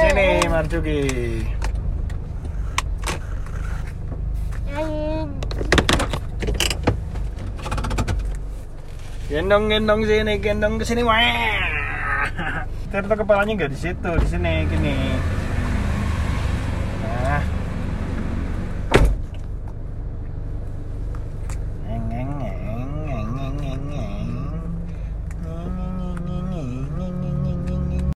sini, Tenan Cuki. Gendong gendong sini, gendong ke sini. Wah. Ternyata kepalanya nggak di situ, di sini gini.